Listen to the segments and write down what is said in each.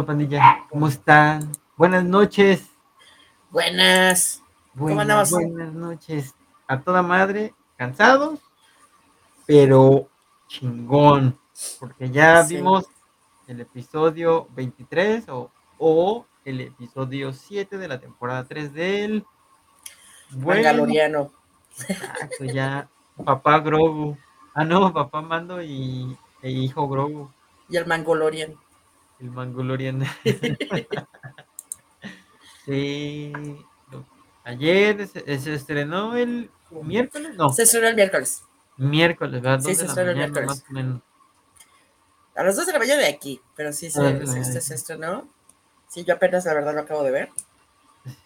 ¿Qué pasó, pandilla? ¿Cómo están? Buenas noches. Buenas. Buenas, ¿Cómo andamos? buenas noches. A toda madre, cansados, pero chingón. Porque ya Sí. vimos el episodio 23 o, o el episodio 7 de la temporada 3 del. Bueno, Mandaloriano. exacto, ya. Papá Grogu. Ah, no, papá Mando y e hijo Grogu. Y el Mangolorian. El Mangolorian. sí. Ayer se, se estrenó el miércoles, no, Se estrenó el miércoles. miércoles, ¿verdad? Sí, se estrenó el mañana, miércoles. más o menos. A las 2 de la mañana de aquí. Pero sí, se, Ah, se- mañana. este se estrenó. Sí, yo apenas la verdad lo acabo de ver.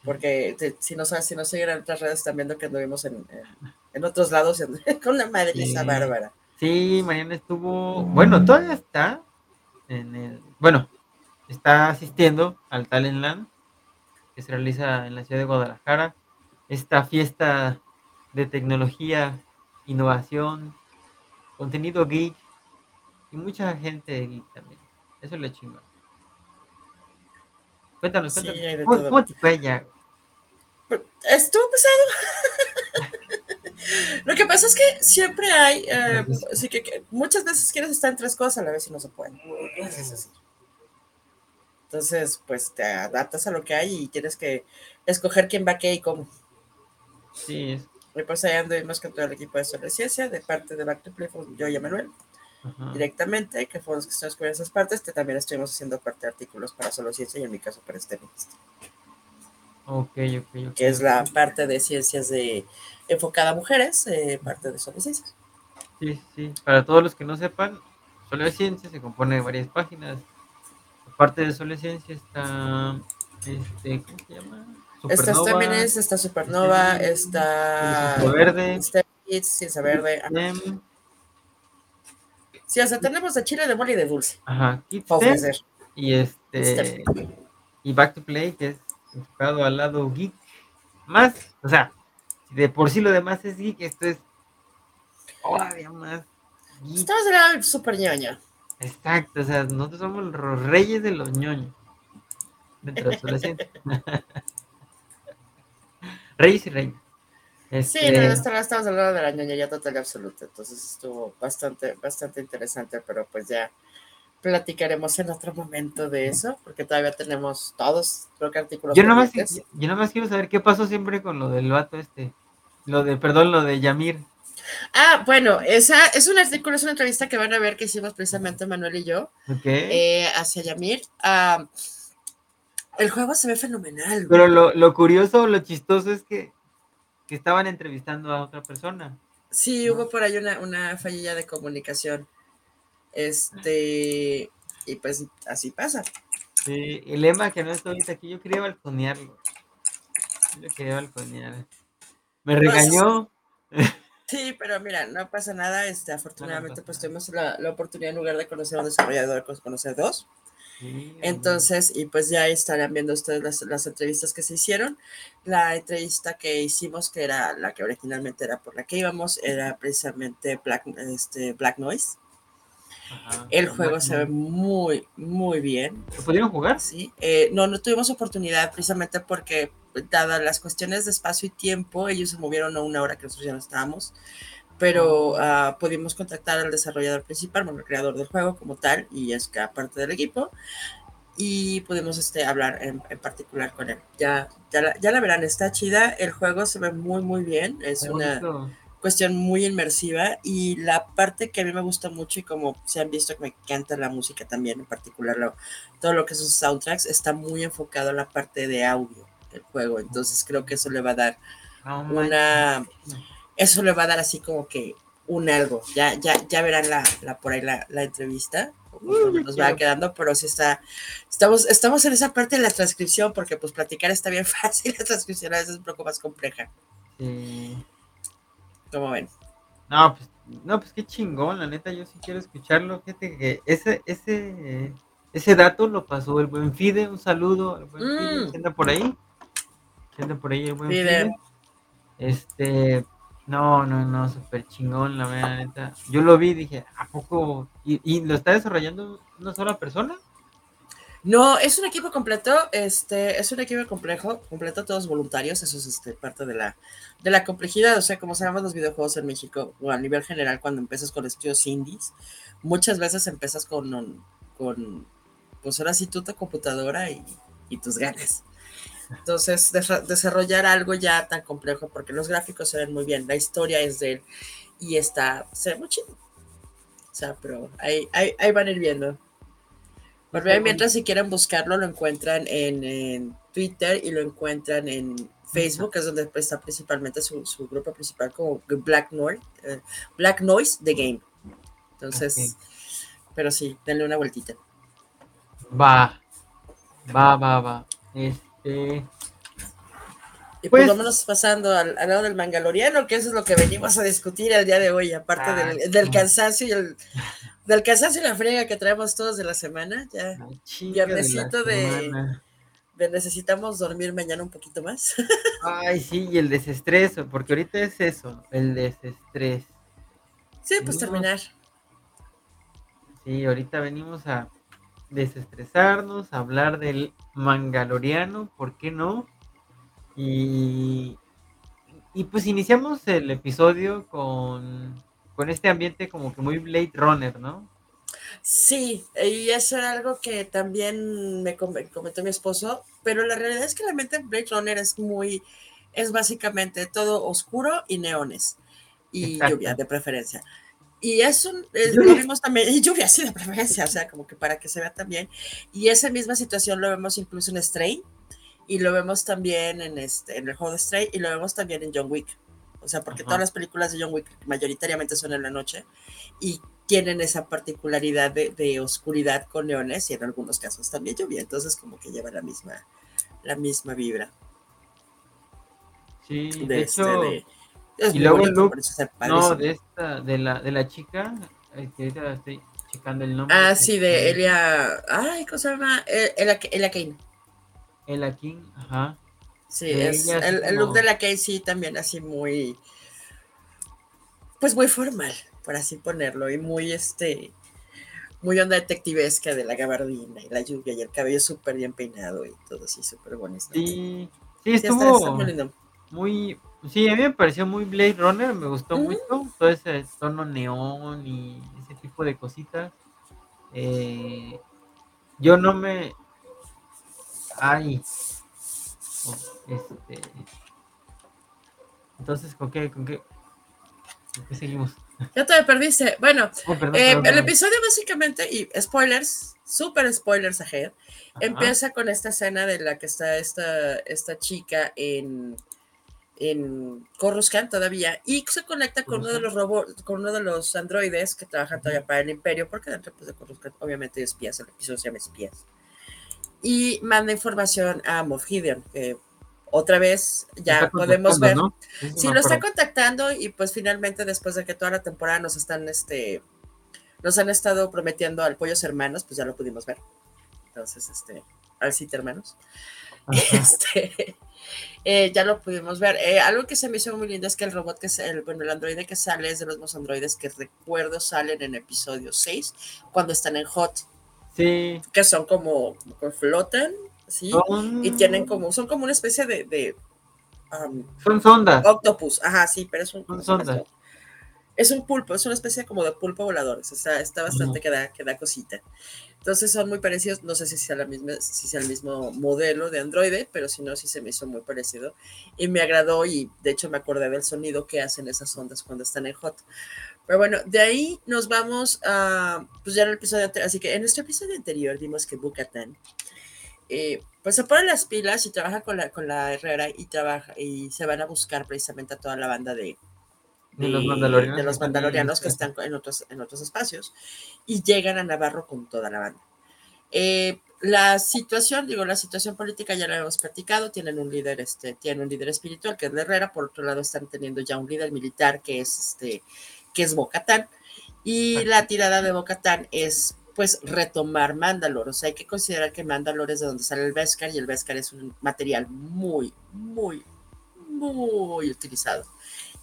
Porque te- si no sabes, si no siguen en otras redes, están viendo que anduvimos en, en, otros lados con la madriza Sí. bárbara. Sí, Mariana estuvo, bueno, todavía está en el, bueno, está asistiendo al Talentland que se realiza en la ciudad de Guadalajara. Esta fiesta de tecnología, innovación, contenido geek y mucha gente geek también. Eso es lo chingón. Cuéntanos, Sí, cuéntanos. ¿Cómo, cómo te fue ya? Estuvo pesado. Lo que pasa es que siempre hay, eh, sí que, que muchas veces quieres estar en tres cosas a la vez y no se puede. Es así. Entonces, pues te adaptas a lo que hay y tienes que escoger quién va qué y cómo. Sí, Y pues ahí anduvimos con todo el equipo de Sobre Ciencia, de parte de Back to Play, yo y Manuel, ajá. directamente, que fueron los que estuvimos cubriendo esas partes, que también estuvimos haciendo parte de artículos para Solo Ciencia y en mi caso para este Ok, ok, ok. que es la parte de ciencias de enfocada a mujeres, eh, parte de Solo Ciencias. Sí, sí. Para todos los que no sepan, Solo Ciencia se compone de varias páginas. Aparte de Solo Ciencia está, este, ¿cómo se llama? Está Féminis, está Supernova, está Verde. está Ciencia Verde. Sí, o sea, tenemos de chile, de mole y de dulce ajá, Kids para STEM, ofrecer. y este, y Back to Play, que es enfocado al lado geek. Más, o sea, de por sí lo demás es geek, esto es todavía más geek. Estamos lado del super ñoño. Exacto, o sea, nosotros somos los reyes de los ñoños. Dentro de. Reyes y reinas. Sí, Este, no, estamos, lado de la ñoñería total y absoluta. Entonces estuvo bastante, bastante interesante, pero pues ya platicaremos en otro momento de eso, porque todavía tenemos todos, creo que artículos. yo nomás, pendientes. yo nomás quiero saber qué pasó siempre con lo del vato este. Lo de, perdón, lo de Yamir. Ah, bueno, esa es un artículo, es una entrevista que van a ver que hicimos precisamente Manuel y yo ¿Ok? eh, hacia Yamir. Ah, el juego se ve fenomenal. güey. Pero lo, lo curioso, lo chistoso es que, que estaban entrevistando a otra persona. Sí, hubo por ahí una, una fallilla de comunicación. Este, y pues así pasa. Sí, el lema que no está ahorita aquí, yo quería balconearlo. Yo quería balconear. Me regañó. Sí, pero mira, no pasa nada. Este, afortunadamente, pues tuvimos la, la oportunidad en lugar de conocer a un desarrollador, pues, conocer dos. Entonces, y pues ya estarán viendo ustedes las, las entrevistas que se hicieron. La entrevista que hicimos, que era la que originalmente era por la que íbamos, era precisamente Black, este, Black Noise. ajá, El Black juego se ve muy, muy bien. ¿Lo pudieron jugar? Sí, eh, no, no tuvimos oportunidad precisamente porque, dadas las cuestiones de espacio y tiempo, ellos se movieron a una hora que nosotros ya no estábamos, pero ah, pudimos contactar al desarrollador principal, bueno, el creador del juego como tal, y es que aparte del equipo, y pudimos este, hablar en, en particular con él. Ya, ya, la, ya la verán, está chida, el juego se ve muy, muy bien, es Qué una bonito. cuestión muy inmersiva y la parte que a mí me gusta mucho y como se han visto que me encanta la música también, en particular lo- todo lo que son soundtracks, está muy enfocado a la parte de audio del juego, entonces creo que eso le va a dar una, eso le va a dar así como que un algo, ya, ya, ya verán la, la por ahí la, la entrevista, Uy, nos va quiero. quedando, pero sí está, estamos, estamos en esa parte de la transcripción, porque pues platicar está bien fácil, la transcripción a veces es un poco más compleja, Sí. como ven. No, pues, no, pues qué chingón, la neta, yo sí quiero escucharlo. Fíjate que ese, ese, ese dato lo pasó el buen Fide, un saludo al buen Fide, Mm. que anda por ahí. Anda por ahí el buen. Este, no, no, no, súper chingón, la verdad, neta. Yo lo vi dije, ¿a poco? ¿Y, y lo está desarrollando una sola persona? No, es un equipo completo, este, es un equipo complejo, completo, todos voluntarios, eso es este, parte de la, de la complejidad, o sea, como sabemos los videojuegos en México, o a nivel general, cuando empiezas con estudios indies, muchas veces empiezas con, con pues ahora sí, tu computadora y, y tus ganas. Entonces, desarrollar algo ya tan complejo, porque los gráficos se ven muy bien, la historia es de él y está, se ve muy chido. O sea, pero ahí, ahí, ahí van a ir viendo mientras si quieren buscarlo, lo encuentran en, Twitter y lo encuentran en Facebook, que es donde está principalmente su, grupo principal como Black Noise, eh, Black Noise The Game. Entonces, pero sí, denle una vueltita. Va, va, va, va. Este. Y pues, vámonos pasando al, lado del mangaloriano, que eso es lo que venimos a discutir el día de hoy, aparte del, del, cansancio y el, del cansancio y la frega que traemos todos de la semana, ya viernesito de, de, necesitamos dormir mañana un poquito más. Ay, sí, y el desestrés, porque ahorita es eso, el desestrés. Sí, pues terminar. Sí, ahorita venimos a desestresarnos, hablar del mangaloriano, ¿por qué no? Y, y pues iniciamos el episodio con con este ambiente como que muy Blade Runner, ¿no? Sí, y eso era algo que también me comentó mi esposo, pero la realidad es que la mente Blade Runner es muy, es básicamente todo oscuro y neones, y lluvia de preferencia. Y eso lo vimos también, y lluvia sí de preferencia, o sea, como que para que se vea también. Y esa misma situación lo vemos incluso en Stray, y lo vemos también en, este, en el juego de Stray, y lo vemos también en John Wick. O sea, porque todas las películas de John Wick mayoritariamente son en la noche y tienen esa particularidad de, oscuridad con leones y en algunos casos también lluvia. Entonces, como que lleva la misma, la misma vibra. Sí, de, este, y luego el look, no, de esta, de la, de la chica, que estoy checando el nombre. Ah, sí, de Elia. Ay, ¿cómo se llama? Elia, Elia Kane. Elia King, ajá. Sí, es, el, look de la Casey también así muy, pues muy formal, por así ponerlo, y muy este, muy onda detectivesca de la gabardina y la lluvia y el cabello súper bien peinado y todo así súper bonito. Sí, sí, estuvo muy, sí, a mí me pareció muy Blade Runner, me gustó mucho todo ese tono neón y ese tipo de cositas. Eh, yo no me, ay, este, entonces, ¿con qué, con qué, seguimos? Ya te perdiste. Bueno, oh, eh, el episodio básicamente, y spoilers, super spoilers ahead, empieza con esta escena de la que está esta, esta chica en, en Coruscant todavía y se conecta con uno de los robots, con uno de los androides que trabajan todavía para el Imperio, porque dentro pues, de Coruscant obviamente hay espías, el episodio se llama espías y manda información a Moff Gideon, que otra vez ya podemos ver. si lo está contactando y pues finalmente después de que toda la temporada nos están, este, nos han estado prometiendo al Pollos Hermanos, pues ya lo pudimos ver. Entonces, este, al City Hermanos. Este, eh, ya lo pudimos ver. Eh, algo que se me hizo muy lindo es que el robot que es el, bueno, el androide que sale es de los mismos androides que recuerdo salen en episodio 6 cuando están en Hot. Sí. Que son como, que flotan, ¿sí? Y tienen como, son como una especie de... son sondas. Octopus, ajá, sí, pero es un... Es un pulpo, es una especie como de pulpo volador, o sea, está bastante que, da, que da cosita. Entonces son muy parecidos, no sé si sea, la misma, si sea el mismo modelo de Android, pero si no, sí se me hizo muy parecido. Y me agradó y de hecho me acordé del sonido que hacen esas ondas cuando están en hot. Pero bueno, de ahí nos vamos a, pues ya en el episodio anterior, así que en nuestro episodio anterior vimos que Bukatan, eh, pues se pone las pilas y trabaja con la, con la Herrera y trabaja y se van a buscar precisamente a toda la banda de, de, los mandalorianos, de los mandalorianos que están en otros, en otros espacios y llegan a Navarro con toda la banda. Eh, la situación, digo, la situación política ya la hemos platicado, tienen un líder, este, tienen un líder espiritual que es la Herrera, por otro lado están teniendo ya un líder militar que es este que es Bocatán. Y la tirada de Bocatán es pues retomar Mandalore. O sea, hay que considerar que Mandalore es de donde sale el Beskar y el Beskar es un material muy, muy, muy utilizado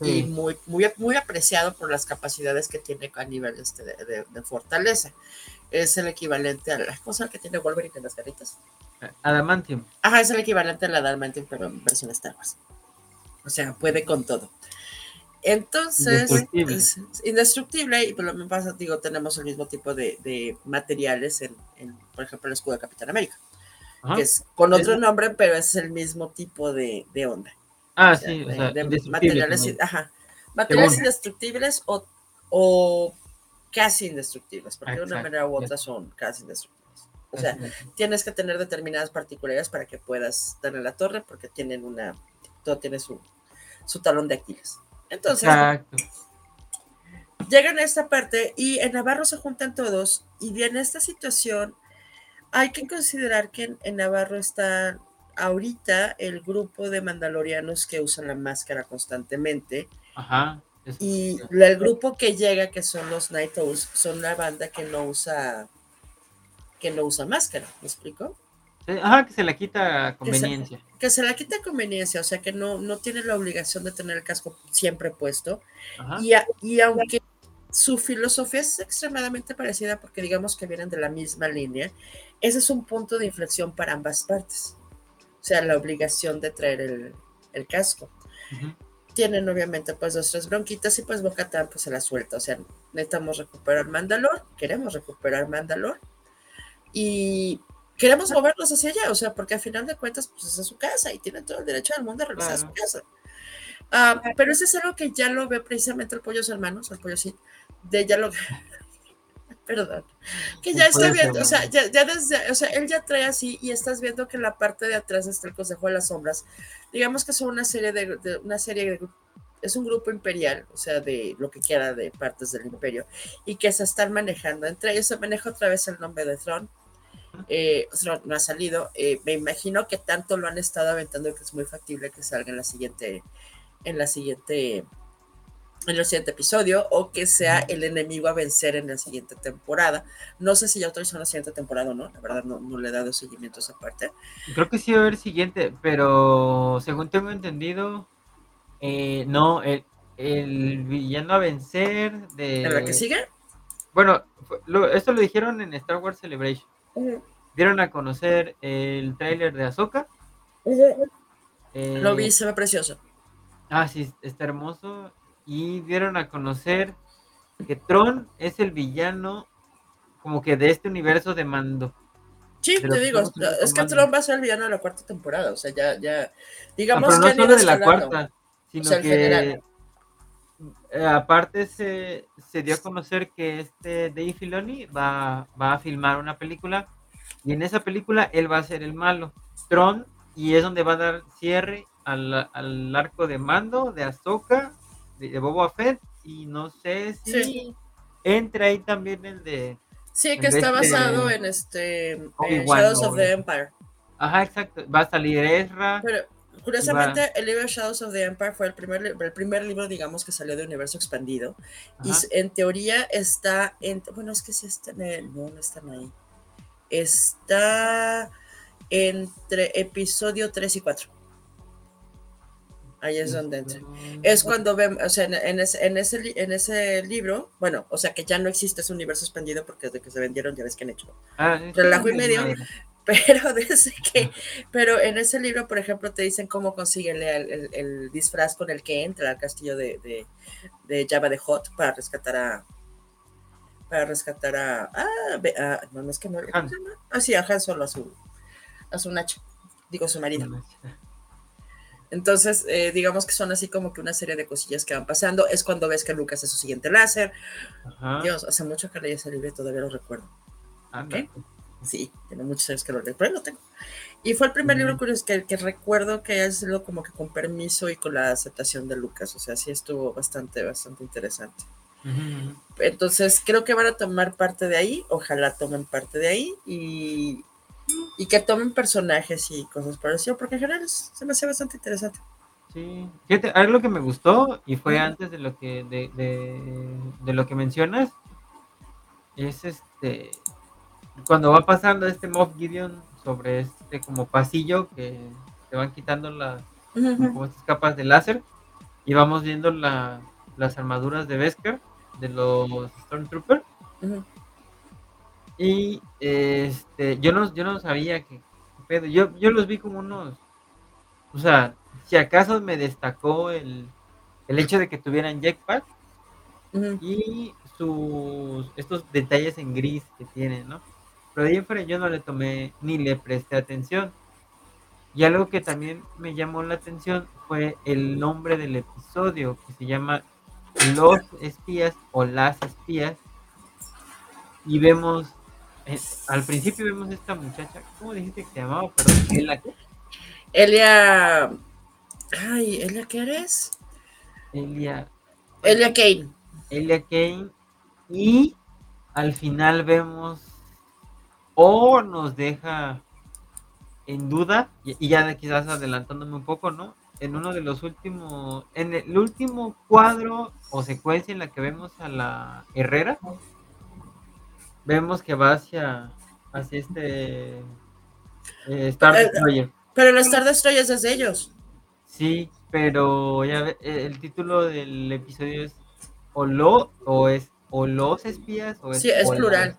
y muy, muy, muy apreciado por las capacidades que tiene a nivel este de, fortaleza. es el equivalente a la cosa que tiene Wolverine en las garritas. Adamantium. Ajá, es el equivalente al Adamantium, pero en versión Star Wars. O sea, puede con todo. Entonces, indestructible. Es indestructible y por lo menos, digo, tenemos el mismo tipo de, materiales en, por ejemplo, el escudo de Capitán América, que es con otro nombre, pero es el mismo tipo de, onda. Ah, sí, o sea, de, materiales, ajá, materiales indestructibles o, o, casi indestructibles, porque de una manera u otra son casi indestructibles. O sea, tienes que tener determinadas particularidades para que puedas darle la torre, porque tienen una, todo tiene su, su talón de Aquiles. Entonces, llegan a esta parte y en Navarro se juntan todos y viene esta situación. Hay que considerar que en, Navarro está ahorita el grupo de mandalorianos que usan la máscara constantemente. Ajá. Y el grupo que llega, que son los Night Owls, son la banda que no usa que no usa máscara, ¿me explico? Ajá, que se la quita conveniencia. Que se, la quita conveniencia, o sea que no, no tiene la obligación de tener el casco siempre puesto. Y, y aunque su filosofía es extremadamente parecida porque digamos que vienen de la misma línea, ese es un punto de inflexión para ambas partes. O sea, la obligación de traer el, el casco. Tienen obviamente pues dos, tres bronquitas y pues Bocatán pues se la suelta. O sea, necesitamos recuperar Mandalor, queremos recuperar Mandalor. Y queremos moverlos hacia allá, o sea, porque al final de cuentas, pues es su casa y tienen todo el derecho del mundo a regresar a su casa. Ah, pero eso es algo que ya lo ve precisamente el pollo hermanos, el pollo sí, de ya lo perdón, que ya está viendo, o sea, ya, desde, o sea, él ya trae así y estás viendo que en la parte de atrás está el Consejo de las Sombras, digamos que son una serie de, una serie de, es un grupo imperial, o sea, de lo que quiera de partes del imperio, y que se están manejando, entre ellos se maneja otra vez el nombre de Throne, eh, no, ha salido. Eh, me imagino que tanto lo han estado aventando que es muy factible que salga en la siguiente, en la siguiente, en el siguiente episodio, o que sea el enemigo a vencer en la siguiente temporada. No sé si ya autorizó la siguiente temporada o no, la verdad no, no le he dado seguimiento a esa parte. Creo que sí va a haber siguiente, pero según tengo entendido, eh, no, el, el, villano a vencer de... ¿En la que sigue? Bueno, esto lo dijeron en Star Wars Celebration. Dieron a conocer el tráiler de Ahsoka. Eh, Lo vi, se ve precioso. Ah, sí, está hermoso. Y dieron a conocer que Tron es el villano como que de este universo de mando. Sí, te digo, es que Tron va a ser el villano de la cuarta temporada, o sea, ya, ya, digamos ah, pero no solo de la cuarta, sino que eh, aparte se, se, dio a conocer que este Dave Filoni va, va, a filmar una película y en esa película él va a ser el malo, Tron, y es donde va a dar cierre al, al arco de mando de Ahsoka, de, Boba Fett, y no sé si entra ahí también el de... Sí, que está este basado en este Shadows of the Empire. Ajá, exacto. Va a salir Ezra. Pero, Curiosamente, el libro Shadows of the Empire fue el primer, el primer libro, digamos, que salió de Universo Expandido. Y en teoría está en. Bueno, es que sí está en el. No, no están ahí. Está entre episodio 3 y 4. Ahí es donde entra. Es cuando vemos, o sea, en, ese, en, ese, en ese libro, bueno, o sea, que ya no existe ese universo expandido porque desde que se vendieron ya ves que han hecho. Ah, relajo y medio, pero desde que, pero en ese libro, por ejemplo, te dicen cómo consigue el, el, disfraz con el que entra al castillo de, de, de, Java de Hot para rescatar a para rescatar a, ah, no, no es que no ah sí, a Han Solo a su a su Nacho, digo su marido. Entonces, eh, digamos que son así como que una serie de cosillas que van pasando. Es cuando ves que Lucas es su siguiente láser. Dios, hace mucho que leí ese libro todavía lo recuerdo. ¿Okay? Sí, tiene muchos años que lo leo, pero lo tengo. Y fue el primer libro curioso que, que, recuerdo que haya sido como que con permiso y con la aceptación de Lucas. O sea, sí estuvo bastante, bastante interesante. Entonces, creo que van a tomar parte de ahí. Ojalá tomen parte de ahí y, y que tomen personajes y cosas parecidas, porque en general se me hace bastante interesante. Sí, fíjate, algo que me gustó y fue antes de lo que de, de, de, lo que mencionas es este cuando va pasando este Moff Gideon sobre este como pasillo que se van quitando las estas capas de láser y vamos viendo la, las armaduras de Beskar de los Stormtroopers. Y este, yo no, yo no sabía que, pedo. Yo, yo los vi como unos, o sea, si acaso me destacó el, el hecho de que tuvieran jetpack y sus, estos detalles en gris que tienen, ¿no? Pero de ahí yo no le tomé ni le presté atención. Y algo que también me llamó la atención fue el nombre del episodio, que se llama Los espías o las espías. Y vemos, eh, al principio vemos esta muchacha, ¿cómo dijiste que se llamaba? Perdón, ¿Elia Elia... Ay, ¿Elia qué eres? Elia... Elia Kane. Elia Kane. Y al final vemos o nos deja en duda, y, ya quizás adelantándome un poco, ¿no? En uno de los últimos, en el último cuadro o secuencia en la que vemos a la Herrera, vemos que va hacia, hacia este eh, Star Destroyer. Pero el Star Destroyer es de ellos. Sí, pero ya eh, el título del episodio es o lo o es o los espías o es sí, es plural.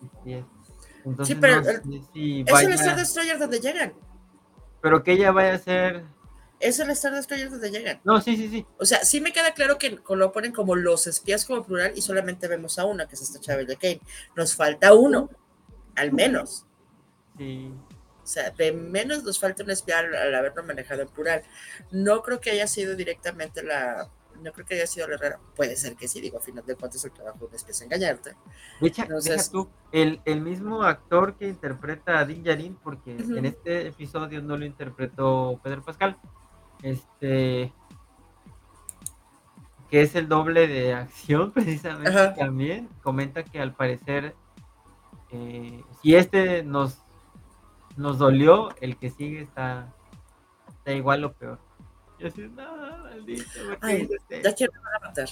sí, pero es el Star Destroyer donde llegan. Pero que ella vaya a ser. Es el Star Destroyer donde llegan. No, sí, sí, sí. O sea, sí me queda claro que lo ponen como los espías como plural y solamente vemos a una, que es esta Chávez de Kane. Nos falta uno, al menos. Sí. O sea, de menos nos falta un espía al haberlo manejado en plural. No creo que haya sido directamente la, no creo que haya sido la Herrera. Puede ser que sí, digo, a final de cuentas el trabajo de es engañarte. De hecho, tú, el, el, mismo actor que interpreta a Din Yarin, porque en este episodio no lo interpretó Pedro Pascal, este que es el doble de acción precisamente también, comenta que al parecer eh, si este nos nos dolió, el que sigue está, está igual o peor. Yo así, no, maldito, Ay, ya quiero matar.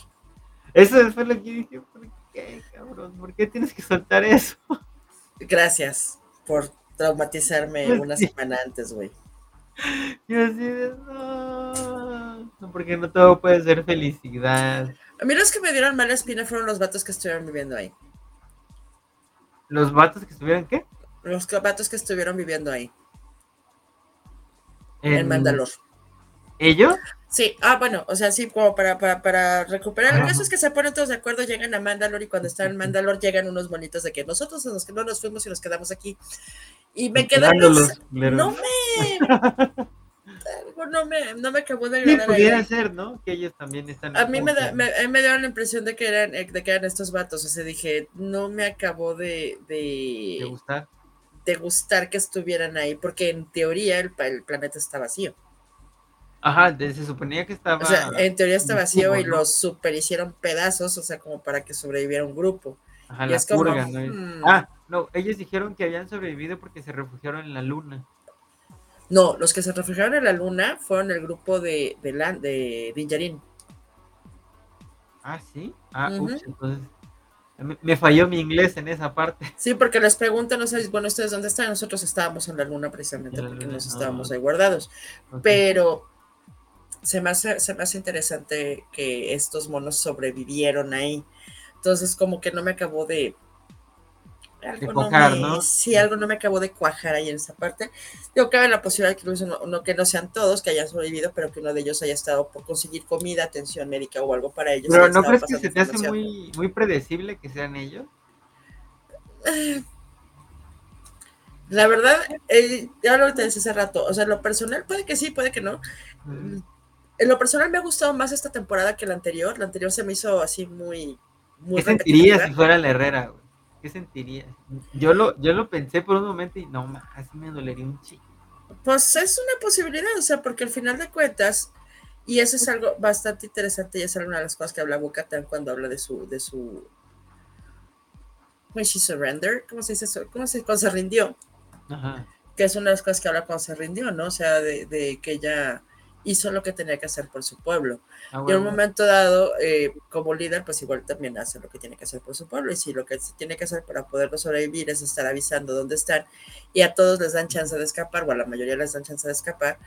Eso fue lo que dije, ¿por qué, cabrón? ¿Por qué tienes que soltar eso? Gracias por traumatizarme pues una semana antes, güey. Yo así de, no, no, porque no todo puede ser felicidad. A mí los que me dieron mala espina fueron los vatos que estuvieron viviendo ahí. ¿Los vatos que estuvieron qué? Los vatos que estuvieron viviendo ahí. En, en Mandalor. ¿Ellos? Sí, ah, bueno, o sea, sí, como para, para, para recuperar. El caso es que se ponen todos de acuerdo, llegan a Mandalor y cuando están en Mandalor llegan unos bonitos de que nosotros los que no nos fuimos y nos quedamos aquí. Y me quedé No me. no me, no me acabó de agradar. Sí, pudiera ser, ¿no? Que ellos también están. A mí me, da, me, me dieron la impresión de que eran, de que eran estos vatos. O sea, dije, no me acabó de. De, ¿De gustar. De gustar que estuvieran ahí, porque en teoría el, el planeta está vacío. Ajá, se suponía que estaba. O sea, en teoría está vacío y los super hicieron pedazos, o sea, como para que sobreviviera un grupo. Ajá, la purga, ¿no? Hmm". Ah, no, ellos dijeron que habían sobrevivido porque se refugiaron en la luna. No, los que se refugiaron en la luna fueron el grupo de, de, de Dinjarin. Ah, sí. Ah, ups, entonces. Me, falló mi inglés en esa parte. Sí, porque les preguntan, no sé, bueno, ustedes dónde están, nosotros estábamos en la luna precisamente porque nos estábamos ah. ahí guardados. Pero se me, hace, se me hace interesante que estos monos sobrevivieron ahí. Entonces, como que no me acabó de. Algo no, Sí, algo no me acabó de cuajar ahí en esa parte. Digo, cabe la posibilidad que no, que no sean todos que hayan sobrevivido, pero que uno de ellos haya estado por conseguir comida, atención médica o algo para ellos. Pero ¿no crees que se te hace muy, muy predecible que sean ellos? Eh, la verdad, eh, ya lo te decía hace rato, o sea, lo personal puede que sí, puede que no. En lo personal me ha gustado más esta temporada que la anterior. La anterior se me hizo así muy. muy ¿Qué sentirías si fuera la Herrera, güey? ¿Qué sentirías? Yo lo, yo lo pensé por un momento y no, así me dolería un chico. Pues es una posibilidad, o sea, porque al final de cuentas, y eso es algo bastante interesante y es una de las cosas que habla Bocatán cuando habla de su, de su when she surrendered, ¿cómo se dice eso? ¿Cómo se, cuando se rindió? Ajá. Que es una de las cosas que habla cuando se rindió, ¿no? O sea, de, de que ella hizo lo que tenía que hacer por su pueblo. Ah, y en un momento dado, eh, como líder, pues igual también hace lo que tiene que hacer por su pueblo. Y si lo que tiene que hacer para poderlo sobrevivir es estar avisando dónde están y a todos les dan chance de escapar, o a la mayoría les dan chance de escapar,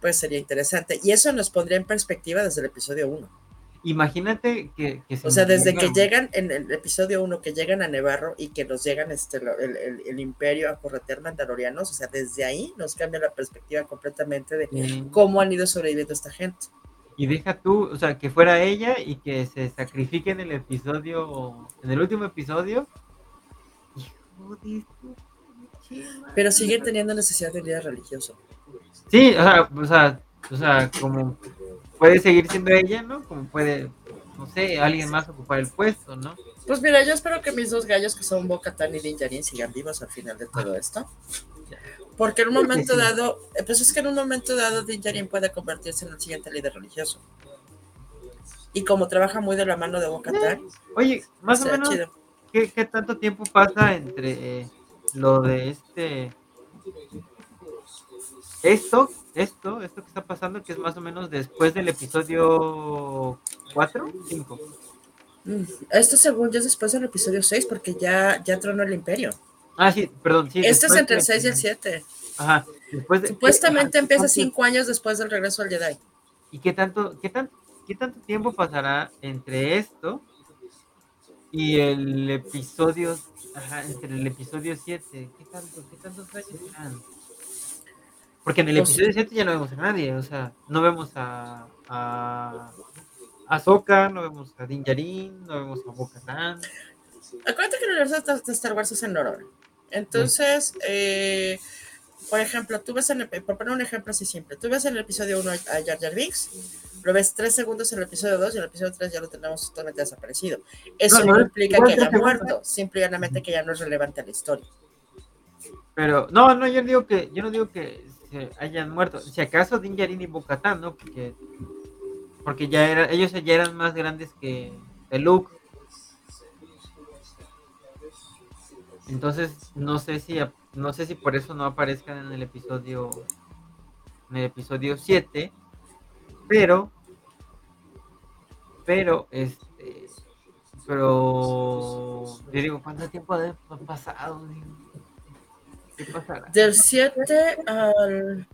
pues sería interesante. Y eso nos pondría en perspectiva desde el episodio 1. Imagínate que, que se O sea, desde que llegan en el episodio 1, que llegan a Nevarro y que nos llegan este, lo- el, el- el imperio a corretear mandalorianos, o sea, desde ahí nos cambia la perspectiva completamente de cómo han ido sobreviviendo esta gente. y deja tú, o sea, que fuera ella y que se sacrifique en el episodio, en el último episodio. Hijo de Pero siguen teniendo necesidad de un líder religioso. Sí, o sea, o sea, o sea, como puede seguir siendo ella, ¿no? Como puede, no sé, alguien más ocupar el puesto, ¿no? Pues mira, yo espero que mis dos gallos, que son Bo-Katan y Din Djarin, sigan vivos al final de todo esto. Porque en un momento sí. dado, eh, pues es que en un momento dado Din Djarin puede convertirse en el siguiente líder religioso. Y como trabaja muy de la mano de Bo-Katan, Oye, más o menos, chido. ¿qué, qué tanto tiempo pasa entre eh, lo de este... Esto, esto, esto que está pasando, que es más o menos después del episodio 4, 5. Mm, Esto según yo es después del episodio 6, porque ya, ya tronó el imperio. Ah, sí, perdón, sí. este es entre el de- 6 y el 7. Ajá, después de- Supuestamente empieza ¿cuánto- cinco años después del regreso al Jedi. ¿Y qué tanto, qué tan, qué tanto tiempo pasará entre esto y el episodio, ajá, entre el episodio 7? ¿Qué tanto, qué tantos años? Porque en el episodio 7 ya no vemos a nadie, o sea, no vemos a a Ahsoka, no vemos a Din Djarin, no vemos a Bo-Katan. Acuérdate que el universo de Star Wars es enorme. Entonces, eh, por ejemplo, tú ves en el, por poner un ejemplo así simple, tú ves en el episodio 1 a Jar Jar Binks, lo ves tres segundos en el episodio 2 y en el episodio 3 ya lo tenemos totalmente desaparecido. Eso No, no, no, implica que haya muerto, simplemente que ya no es relevante a la historia. Pero, no, no, yo no digo que, yo no digo que hayan muerto. Si acaso Din y Bo-Katan, ¿no? Porque, porque ya era, ellos ya eran más grandes que, que Luke. Entonces, no sé si, no sé si por eso no aparezcan en el episodio, en el episodio 7, pero, pero, este, pero, yo digo, ¿cuánto tiempo ha pasado? Del 7 al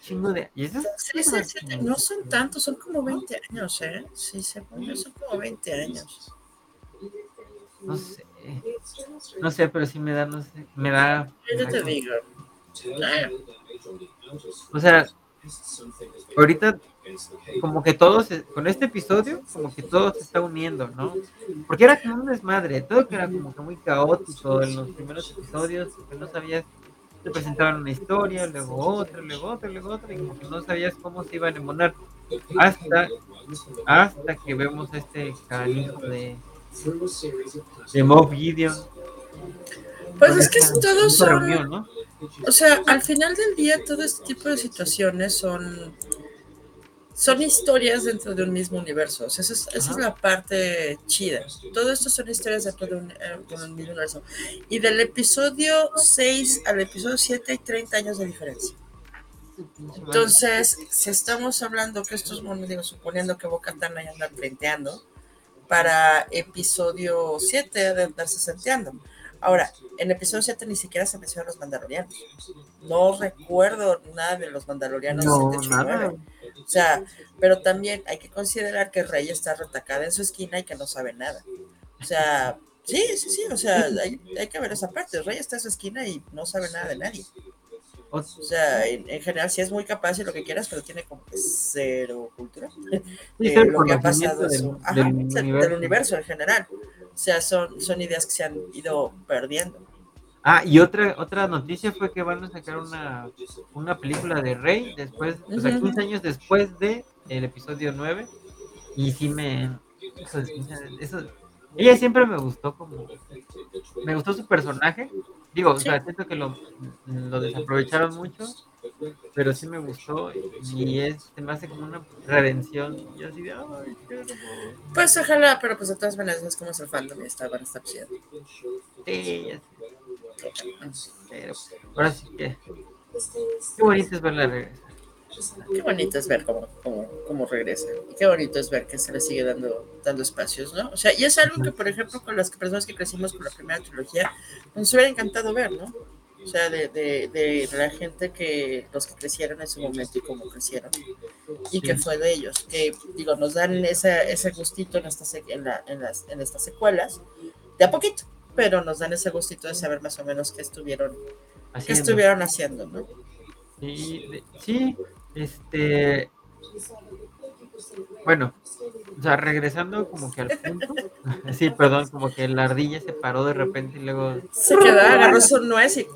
chingo de. ¿Y eso? 6 al 7 no son tantos, son como 20 años, ¿eh? Sí, según yo son como 20 años. No sé. No sé, pero sí me da, no sé, me da. Yo te digo. O sea, ahorita como que todo se, con este episodio, como que todo se está uniendo, ¿no? Porque era como un desmadre, todo que era como que muy caótico en los primeros episodios, que no sabías, te presentaban una historia, luego otra, luego otra, luego otra, y como que no sabías cómo se iban a embonar. Hasta, hasta que vemos este canijo de, de Moff Gideon. Pues es que todos son, reunión, ¿no? o sea, al final del día todo este tipo de situaciones son son historias dentro de un mismo universo. O sea, esa es, esa es la parte chida. Todo esto son historias dentro de un, eh, de un mismo universo. Y del episodio 6 al episodio 7 hay 30 años de diferencia. Entonces, si estamos hablando que estos monos, digo, suponiendo que Boca Tan ahí anda frenteando, para episodio 7 ha de andarse senteando. Ahora, en episodio 7 ni siquiera se mencionan los mandalorianos. No recuerdo nada de los mandalorianos No, 7, 8 y nada. 9. O sea, pero también hay que considerar que Rey está retacada en su esquina y que no sabe nada. O sea, sí, sí, sí, o sea, hay, hay que ver esa parte. Rey está en su esquina y no sabe nada de nadie. O sea, en, en general sí es muy capaz y lo que quieras, pero tiene como cero cultura. Sí, Eh, lo que ha pasado del, ajá, del del- del universo. universo en general. O sea, son, son ideas que se han ido perdiendo. Ah, y otra otra noticia fue que van a sacar una, una película de Rey después, o sea, Ujú. 15 años después de el episodio 9 y sí me pinche- eso ella siempre me gustó como me gustó su personaje. Digo, o sea, siento que lo, lo desaprovecharon mucho, pero sí me gustó y es se me hace como una redención y así de ay. Pues ojalá, pero pues de todas maneras es como es el fandom y está, van a estar chido. Sí, ya sé, pero ahora sí que qué bonito es verla regresar. Qué bonito es ver cómo, cómo, cómo regresa. Y qué bonito es ver que se le sigue dando, dando espacios, ¿no? O sea, y es algo que, por ejemplo, con las personas que crecimos con la primera trilogía, nos hubiera encantado ver, ¿no? o sea, de, de, de, la gente que, los que crecieron en su momento y cómo crecieron, y que fue de ellos, que digo, nos dan ese, ese gustito en, estas en, la, en, las, en estas secuelas, de a poquito, pero nos dan ese gustito de saber más o menos qué estuvieron, haciendo. qué estuvieron haciendo, ¿no? Sí, sí, este, bueno, o sea, regresando como que al punto. Sí, perdón, como que la ardilla se paró de repente y luego. Se quedó, agarró su nuez y.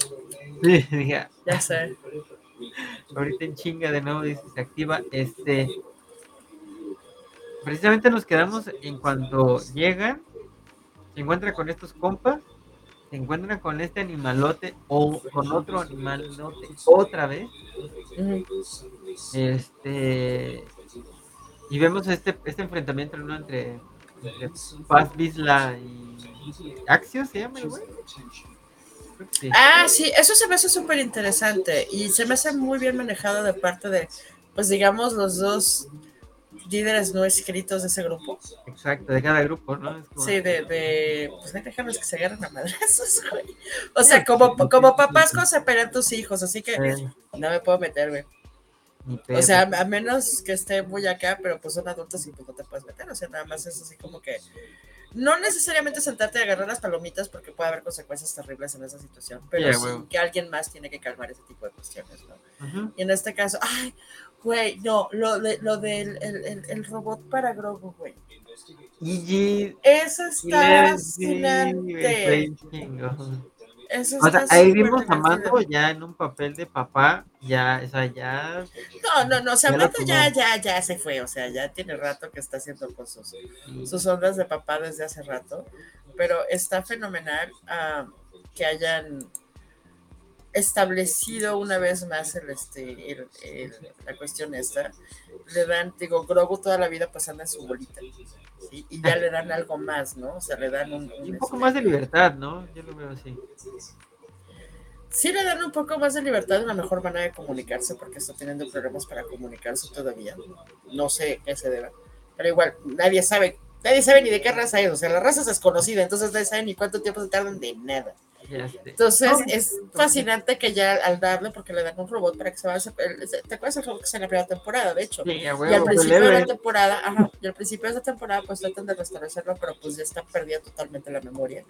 Sí, dije. Ya sé. Ahorita en chinga de nuevo dice, se activa. Este. Precisamente nos quedamos en cuanto llegan, se encuentra con estos compas, se encuentran con este animalote o con otro animalote otra vez. Este y vemos este, este enfrentamiento ¿no? entre, Paz Bisla y Axios, ¿se llama? Ah, sí, eso se me hace súper interesante y se me hace muy bien manejado de parte de, pues digamos, los dos líderes no escritos de ese grupo. Exacto, de cada grupo, ¿no? Sí, de, de, pues déjanos que se agarren a madrazos, güey. O sea, como, como papás cuando se pelean tus hijos, así que no me puedo meter, güey. O sea, a menos que esté muy acá, pero pues son adultos y pues no te puedes meter. O sea, nada más es así como que. No necesariamente sentarte a agarrar las palomitas porque puede haber consecuencias terribles en esa situación, pero sí que alguien más tiene que calmar ese tipo de cuestiones, ¿no? Y en este caso, ay, güey, no, lo, de, lo del el, el, robot para Grogu, güey. Y Eso está fascinante o sea, ahí vimos a Mando ya en un papel de papá, ya, o sea, ya. No, no, no, o sea, Mando ya, ya, ya se fue, o sea, ya tiene rato que está haciendo con sus, sus ondas de papá desde hace rato, pero está fenomenal uh, que hayan establecido una vez más el, este, el, el, la cuestión esta. Le dan, digo, Grogu toda la vida pasando en su bolita y ya le dan algo más, ¿no? O sea, le dan un... un, poco más de libertad, ¿no? Yo lo veo así. Sí le dan un poco más de libertad una mejor manera de comunicarse porque está teniendo problemas para comunicarse todavía. No sé qué se debe. Pero igual, nadie sabe, nadie sabe ni de qué raza es. O sea, la raza es desconocida, entonces nadie sabe ni cuánto tiempo se tardan de nada. Entonces es fascinante que ya al darle, porque le dan un robot para que se vaya. ¿Te acuerdas del robot que está en la primera temporada? De hecho, y al principio de la temporada, ajá, y al principio de esta temporada, pues tratan de restablecerlo, pero pues ya está perdida totalmente la memoria.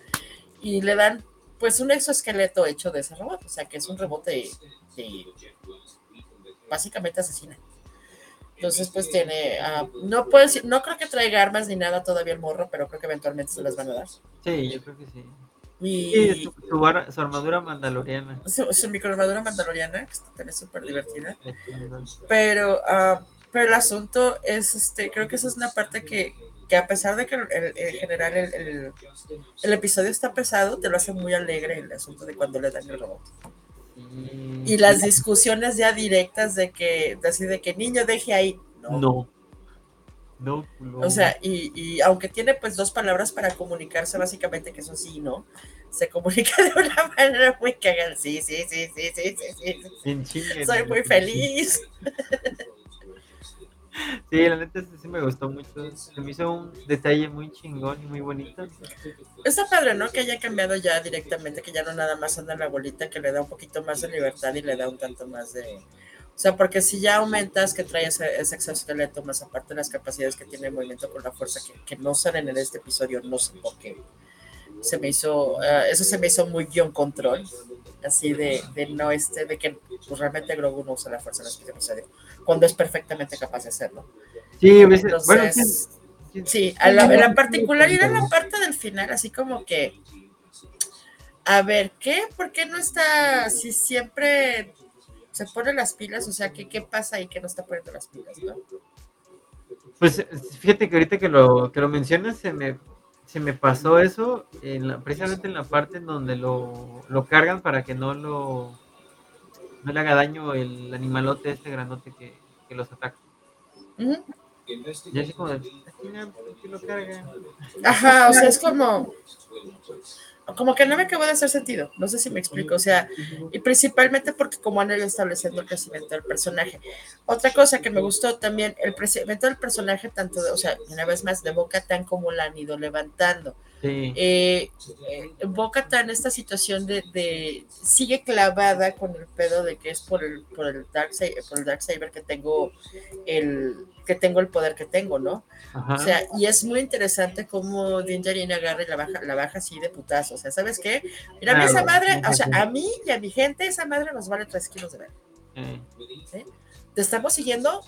Y le dan, pues, un exoesqueleto hecho de ese robot, o sea, que es un robot de, básicamente asesina. Entonces, pues tiene, uh, no puedo decir, no creo que traiga armas ni nada todavía el morro, pero creo que eventualmente se las van a dar. Sí, yo creo que sí. Y su, armadura mandaloriana. Su, su microarmadura mandaloriana, que está también súper divertida. Pero, uh, pero el asunto es, este, creo que esa es una parte que, que a pesar de que en general el, el, el, episodio está pesado, te lo hace muy alegre el asunto de cuando le dan el robot. Y las discusiones ya directas de que, así de que niño deje ahí. No. no. No, O sea, y, y, aunque tiene pues dos palabras para comunicarse, básicamente que eso sí, ¿no? Se comunica de una manera muy cagada. Sí, sí, sí, sí, sí, sí, sí. Soy muy feliz. Sí, la neta sí me gustó mucho. Se me hizo un detalle muy chingón y muy bonito. Está padre, ¿no? Que haya cambiado ya directamente, que ya no nada más anda la bolita, que le da un poquito más de libertad y le da un tanto más de, o sea, porque si ya aumentas que trae ese, exoesqueleto, más aparte de las capacidades que tiene el movimiento con la fuerza, que, que no salen en este episodio, no sé por qué. Se me hizo, uh, eso se me hizo muy guion control, así de, de no este, de que pues, realmente Grogu no usa la fuerza en este episodio, cuando es perfectamente capaz de hacerlo. Sí, Entonces, bueno, sí, sí a la, la particularidad la parte del final, así como que, a ver, ¿qué? ¿Por qué no está, si siempre se pone las pilas, o sea, ¿qué, qué pasa ahí que no está poniendo las pilas, no? Pues fíjate que ahorita que lo, que lo mencionas, se me, se me pasó eso, en precisamente en la parte en donde lo, lo cargan para que no lo no le haga daño el animalote este granote que, que los ataca. Y así como de, lo cargan? Ajá, o sea, es como como que no me acabo de hacer sentido, no sé si me explico, o sea, y principalmente porque como han ido estableciendo el crecimiento del personaje. Otra cosa que me gustó también, el crecimiento del personaje, tanto, de, o sea, una vez más, de Boca Tan como la han ido levantando. Sí. Eh, eh, Boca Tan, esta situación de, de, sigue clavada con el pedo de que es por el, por el Dark por el Dark Saber que tengo el que tengo el poder que tengo, ¿no? O sea, y es muy interesante cómo Dinjarin agarra y la baja, la baja así de putazo. O sea, ¿sabes qué? Mira, a esa madre, o sea, a mí y a mi gente, esa madre nos vale tres kilos de ver. ¿Sí? Te estamos siguiendo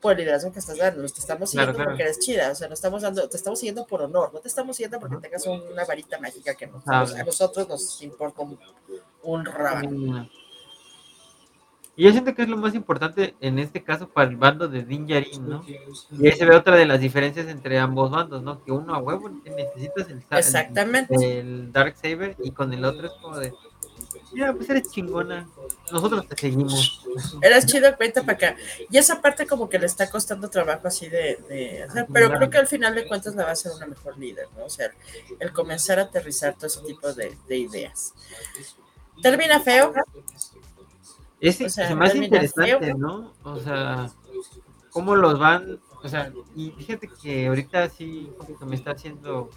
por el liderazgo que estás dando, te estamos siguiendo porque eres chida, o sea, no estamos dando, te estamos siguiendo por honor, no te estamos siguiendo porque tengas una varita mágica que nos, a nosotros nos importa un, un y yo siento que es lo más importante en este caso para el bando de Din Djarin, ¿no? Y ahí se ve otra de las diferencias entre ambos bandos, ¿no? Que uno a huevo necesitas el, Exactamente. el, Dark Saber y con el otro es como de, mira, pues eres chingona, nosotros te seguimos. Eres chido, cuenta para acá. Y esa parte como que le está costando trabajo así de, de sea, pero creo que al final de cuentas la va a ser una mejor líder, ¿no? O sea, el comenzar a aterrizar todo ese tipo de, de ideas. Termina feo, es más interesante, ¿no? O sea, cómo los van, o sea, y fíjate que ahorita sí que me está haciendo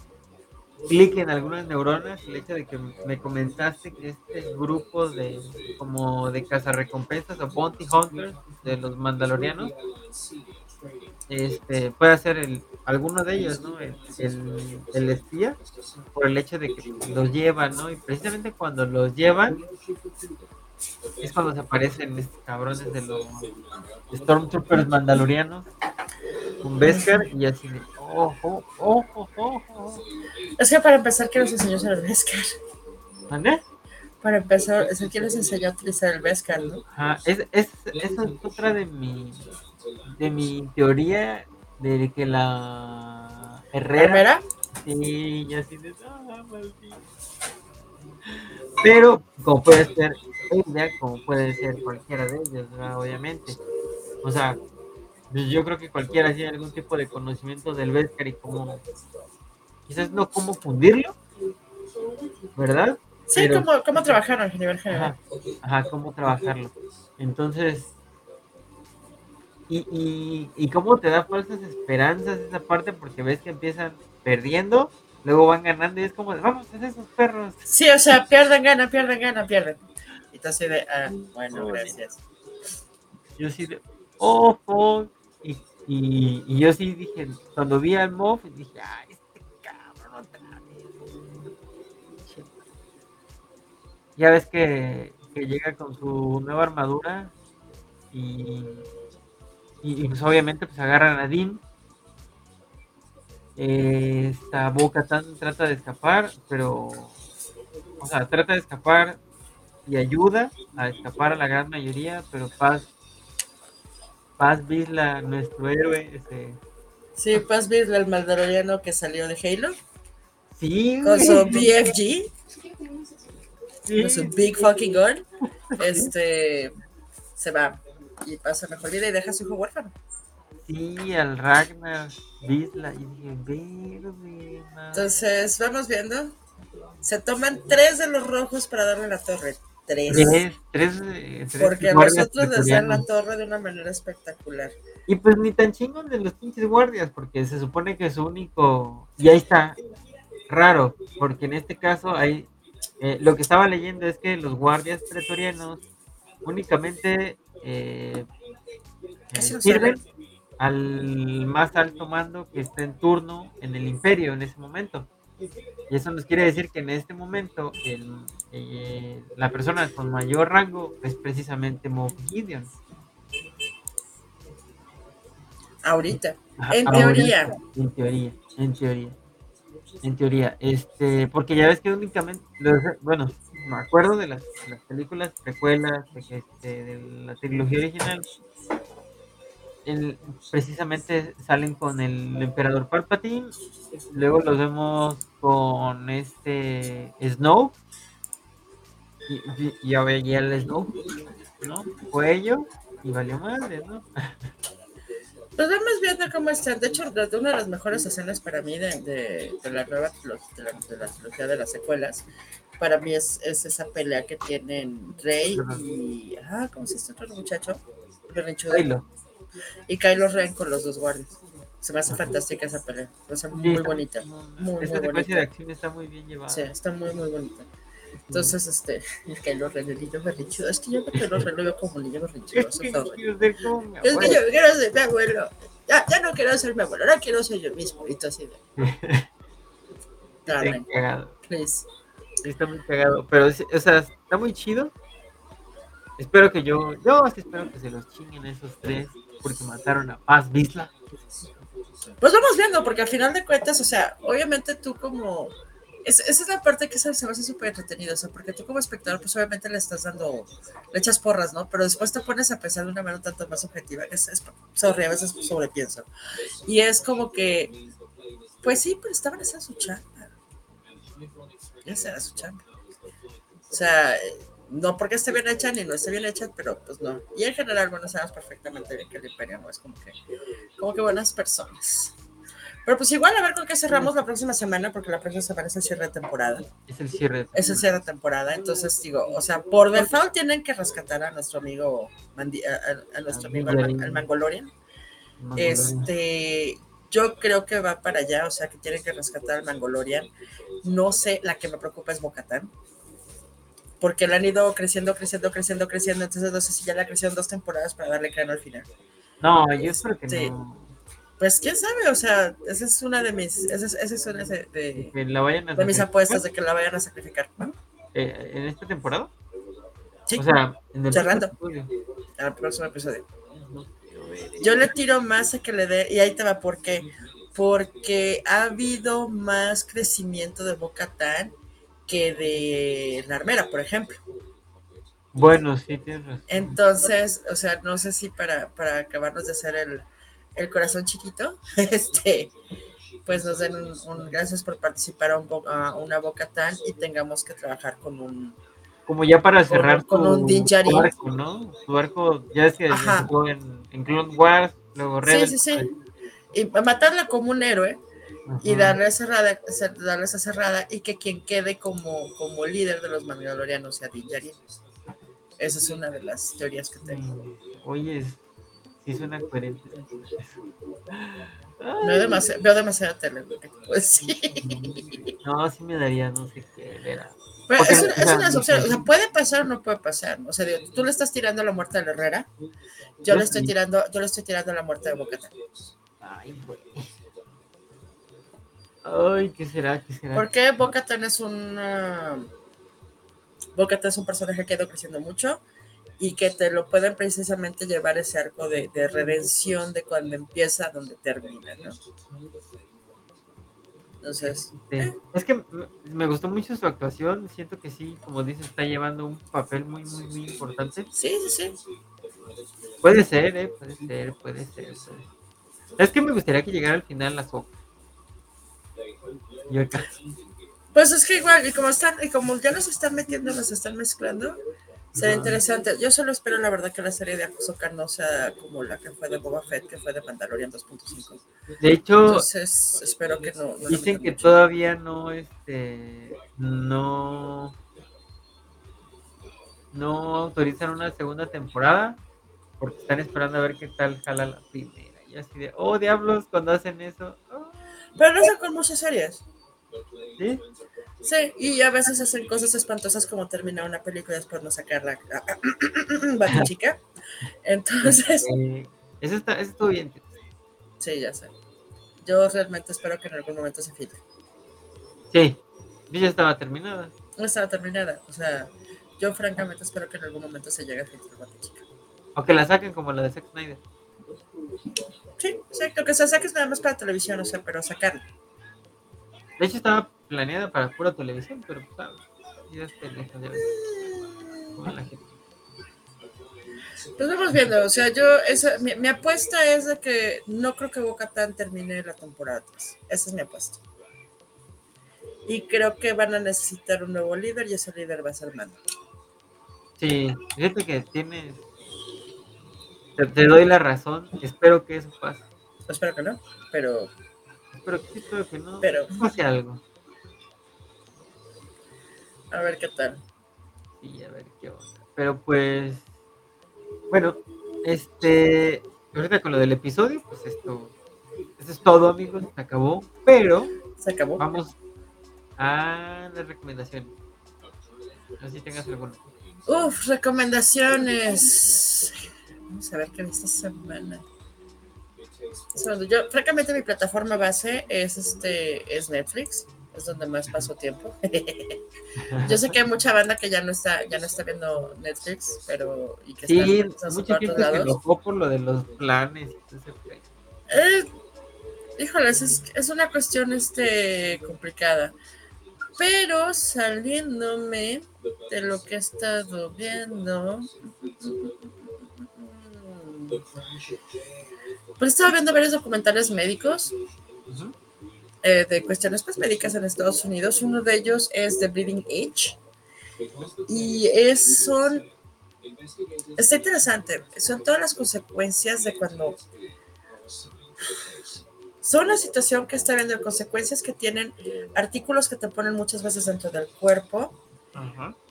clic en algunas neuronas el hecho de que me comentaste que este grupo de como de cazarrecompensas o bounty hunters de los mandalorianos este puede ser el alguno de ellos no el, el, espía por el hecho de que los llevan no y precisamente cuando los llevan es cuando se aparecen estos cabrones de los Stormtroopers mandalorianos con Beskar y así de ojo, ojo, ojo. Es que para empezar, ¿qué nos enseñó a usar el Beskar? ¿Dónde? Para empezar, es el que les enseñó a utilizar el Beskar, ¿no? Ajá, es, es, esa es otra de mi, de mi teoría de que la Herrera. ¿Herrera? Sí, y así de. Ah, Pero, como puede ser ella, como puede ser cualquiera de ellos, obviamente. O sea, yo creo que cualquiera tiene algún tipo de conocimiento del Vescar y cómo, quizás no cómo fundirlo, ¿verdad? Sí, cómo, cómo trabajarlo nivel general. Ajá, cómo trabajarlo. Entonces, y, y, y cómo te da falsas esperanzas esa parte porque ves que empiezan perdiendo luego van ganando y es como, vamos, es esos perros. Sí, o sea, pierden, ganan, pierden, ganan, pierden. Así de, ah, bueno, gracias. Yo sí de, oh, oh. Y, y, y, yo sí dije, cuando vi al Moff, dije, ah, este cabrón otra vez. Ya ves que, que llega con su nueva armadura y, y, pues obviamente pues agarran a Dean esta Boca Tan trata de escapar, pero. O sea, trata de escapar y ayuda a escapar a la gran mayoría, pero Paz. Paz Bisla, nuestro héroe. Este, sí, Paz Bisla, el maldororiano que salió de Halo. Sí. Con su BFG. Con su Big Fucking Gun. Este. Se va y pasa mejor vida y deja a su hijo huérfano. Sí, al Ragnar, Bisla, y dije, Entonces, vamos viendo. Se toman tres de los rojos para darle la torre. Tres. Tres, Porque nosotros les dan la torre de una manera espectacular. Y pues ni tan chingón de los pinches guardias, porque se supone que es su único. Y ahí está. Raro, porque en este caso hay. Eh, lo que estaba leyendo es que los guardias pretorianos únicamente eh, eh sirven al más alto mando que esté en turno en el imperio en ese momento. Y eso nos quiere decir que en este momento el, eh, la persona con mayor rango es precisamente Moff Gideon. Ahorita, en teoría. En teoría, en teoría. En teoría, este, porque ya ves que únicamente, bueno, me acuerdo de las, las películas precuelas de, este, de la trilogía original, precisamente salen con el emperador Palpatine, luego los vemos con este Snow, y, ya veía el Snow, ¿no? Fue ello y valió madre, ¿no? Pues vamos viendo cómo están. De hecho, una de las mejores escenas para mí de, de, de la nueva de la, de la trilogía de las secuelas, para mí es, es esa pelea que tienen Rey y. Ah, ¿cómo se llama otro muchacho? Kylo. Y Kylo Ren con los dos guardias. Se me hace fantástica esa pelea. O sea, muy Sí, bonita. Muy, Esa muy bonita. de acción está muy bien llevada. Sí, está muy, muy bonita. Entonces, este, el Kylo Ren, el niño berrinchudo. Es que yo creo que Kylo Ren lo veo como niño berrinchudo. Es que está horrible. quiero ser como mi Es que abuelo. yo quiero ser mi abuelo. Ya, ya no quiero ser mi abuelo, ahora quiero ser yo mismo. Y tú así de. Está please. Muy cagado. Pero, o sea, está muy chido. Espero que yo. Yo espero que se los chinguen esos tres. Porque mataron a Paz Bisla. Pues vamos viendo, porque al final de cuentas, o sea, obviamente tú como. Es, esa es la parte que se, me hace súper entretenido, o sea, porque tú como espectador, pues obviamente le estás dando, le echas porras, ¿no? Pero después te pones a pensar de una manera tanto más objetiva, es, es a veces sobrepienso. Y es como que, pues sí, pero estaban haciendo su chamba. Ya será su chamba. O sea, no porque esté bien hecha ni no esté bien hecha, pero pues no. Y en general, bueno, sabemos perfectamente bien que el imperio no es como que, como que buenas personas. Pero pues igual a ver con qué cerramos la próxima semana, porque la próxima semana es el cierre de temporada. Es el cierre. Es el cierre de temporada, entonces digo, o sea, por default tienen que rescatar a nuestro amigo, Mandi- a, nuestro amigo al, Mandarín. al Mangolorian. Este, yo creo que va para allá, o sea, que tienen que rescatar al Mangolorian. No sé, la que me preocupa es Bocatán. Porque la han ido creciendo, creciendo, creciendo, creciendo. Entonces no sé si ya la crecieron dos temporadas para darle cráneo al final. No, yo espero que no. Pues quién sabe, o sea, esa es una de mis, esa es, esa es una de, de- Que la vayan a de mis apuestas de que la vayan a sacrificar. ¿no? Eh, ¿En esta temporada? Sí, O sea, en el Cerrando. al próximo episodio. Yo le tiro más a que le dé, y ahí te va, ¿por qué? Porque ha habido más crecimiento de Bocatán que de la armera, por ejemplo. Bueno, sí, tienes razón. Entonces, o sea, no sé si para, para acabarnos de hacer el, el corazón chiquito, este, pues nos den un, un- gracias por participar a, un, a una Bocatán y tengamos que trabajar con un, Como ya para cerrar con tu, un Din Djarin. tu arco, ¿no? Tu arco, ya es que en, en Clone Wars, luego Sí, Rebels. sí, sí. y matarla como un héroe y darle, cerrada, cer- darle esa cerrada y que quien quede como, como líder de los mandalorianos sea Din Djarin. Esa es una de las teorías que tengo. Mm, Oye, sí suena coherente. Veo, demasi- veo demasiada tele, güey, ¿qué te puedo decir? No, sí me daría, no sé qué, verá. Pero Porque, es, una, es opción, o sea, puede pasar o no puede pasar. O sea, digo, tú le estás tirando la muerte de la Herrera, yo le estoy sí. tirando, yo le estoy tirando la muerte de Bocata. Ay, güey. Ay, ¿qué será? ¿Qué será? Porque Bocatan es un Bocatan es un personaje que ha ido creciendo mucho y que te lo pueden precisamente llevar ese arco de, de redención de cuando empieza a donde termina, ¿no? Entonces, Sí. Es que me- me gustó mucho su actuación. Siento que sí, como dices, está llevando un papel muy, muy, muy importante. sí, sí, sí. Puede ser, ¿eh? Puede ser, puede ser. puede ser. Es que me gustaría que llegara al final la sopa. Acá. Pues es que igual, y como están, y como ya nos están metiendo, nos están mezclando, será interesante. Yo solo espero, la verdad, que la serie de Ahsoka no sea como la que fue de Boba Fett, que fue de Mandalorian 2.5. De hecho, Entonces, espero que no. no dicen que mucho. todavía no, este, no, no autorizan una segunda temporada porque están esperando a ver qué tal jala la primera. Y así de, oh diablos, cuando hacen eso, oh, Pero no son con muchas series. ¿sí? Sí, y a veces hacen cosas espantosas como terminar una película y después no sacarla. chica. Entonces, Eh, eso está, eso estuvo bien. sí, ya sé. Yo realmente espero que en algún momento se filtre. Sí, sí, ya estaba terminada. No estaba terminada. O sea, yo francamente espero que en algún momento se llegue a filtrar Batichica. O que la saquen como la de Zack Snyder. Sí, exacto, que se saques nada más para televisión, o sea, pero sacarla. De hecho, estaba planeada para pura televisión, pero pues, sabes, ya ya la gente. Pues vamos viendo, o sea, yo, esa, mi, mi apuesta es de que no creo que Bocatán termine la temporada 3. Esa es mi apuesta. Y creo que van a necesitar un nuevo líder y ese líder va a ser Mando. Sí, fíjate que tiene. Te, doy la razón. Espero que eso pase. Espero que no, pero. Espero que, espero que no. Pero. Pase algo. A ver qué tal. Sí, a ver qué onda. Pero pues. Bueno, este. Ahorita con lo del episodio, pues esto. Eso es todo, amigos. Se acabó. Pero. Se acabó. Vamos a las recomendaciones. No sé si tengas alguna. Uf, recomendaciones. Vamos a ver qué esta semana. Yo, francamente, mi plataforma base es este es Netflix, es donde más paso tiempo. Yo sé que hay mucha banda que ya no está, ya no está viendo Netflix, pero y que sí, está mucha gente se enojó por lo de los planes. Eh, híjoles, es, es una cuestión este complicada. Pero saliéndome de lo que he estado viendo. Pues estaba viendo varios documentales médicos eh, de cuestiones pues, médicas en Estados Unidos. Uno de ellos es The Bleeding Edge. Y es, son. Está interesante. Son todas las consecuencias de cuando son una situación que está viendo consecuencias que tienen artículos que te ponen muchas veces dentro del cuerpo,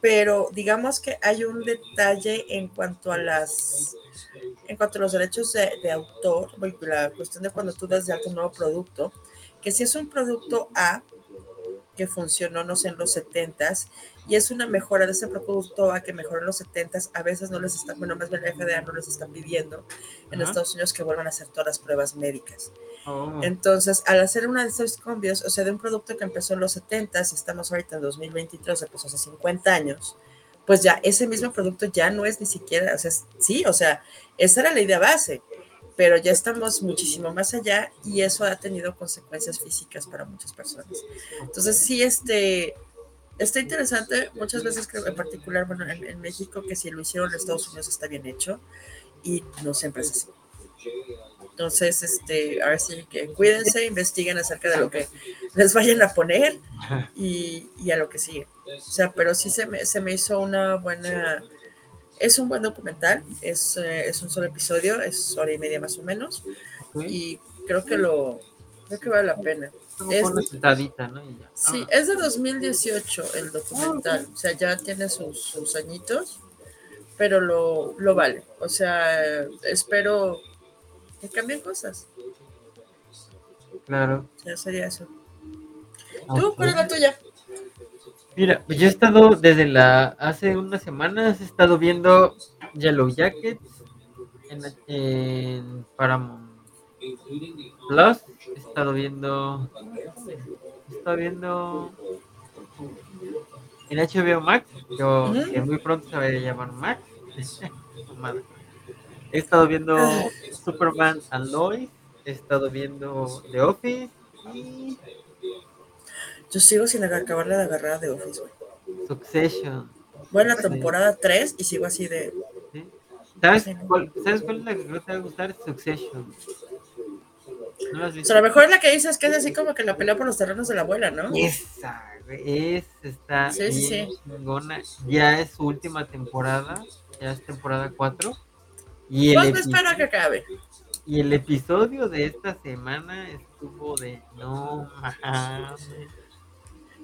pero digamos que hay un detalle en cuanto a las, en cuanto a los derechos de, autor, la cuestión de cuando tú das de alto un nuevo producto, que si es un producto A que funcionó, no sé, en los 70 y es una mejora de ese producto A que mejoró en los 70 a veces no les está, bueno, más bien la FDA no les está pidiendo en Estados Unidos que vuelvan a hacer todas las pruebas médicas. Oh. Entonces, al hacer una de esos cambios, o sea, de un producto que empezó en los 70 y estamos ahorita en 2023, empezó hace 50 años, pues ya ese mismo producto ya no es ni siquiera, o sea, sí, o sea, esa era la idea base, pero ya estamos muchísimo más allá y eso ha tenido consecuencias físicas para muchas personas. Entonces, sí, este, está interesante, muchas veces creo, en particular, bueno, en, en México, que si lo hicieron en Estados Unidos está bien hecho y no siempre es así. Entonces, este, ahora sí que cuídense, investiguen acerca de lo que les vayan a poner y, a lo que sigue. O sea, pero sí se me, se me hizo una buena, es un buen documental, es, eh, es un solo episodio, es hora y media más o menos, y creo que lo, creo que vale la pena. Es, ¿no? Sí, es de 2018 el documental, o sea, ya tiene sus, sus añitos, pero lo, lo vale. O sea, espero que cambien cosas. Claro. Ya sería eso. ¿Tú cuál es la tuya? Mira, yo he estado desde la hace unas semanas he estado viendo Yellow Jackets en, en Paramount Plus, he estado viendo he estado viendo en HBO Max, yo, que muy pronto se va a llamar Max. He estado viendo Superman and Lois, he estado viendo The Office y... Yo sigo sin acabarle de agarrar The Office, Succession. Voy la temporada 3 y sigo así de... ¿Sabes, cuál, ¿Sabes cuál es la que que te va a gustar? Succession. ¿No o sea, a lo mejor la que dices que es así como que la pelea por los terrenos de la abuela, ¿no? Esa, es, está sí, sí, Ya es su última temporada, ya es temporada 4 y el pues espero que acabe. Y el episodio de esta semana estuvo de no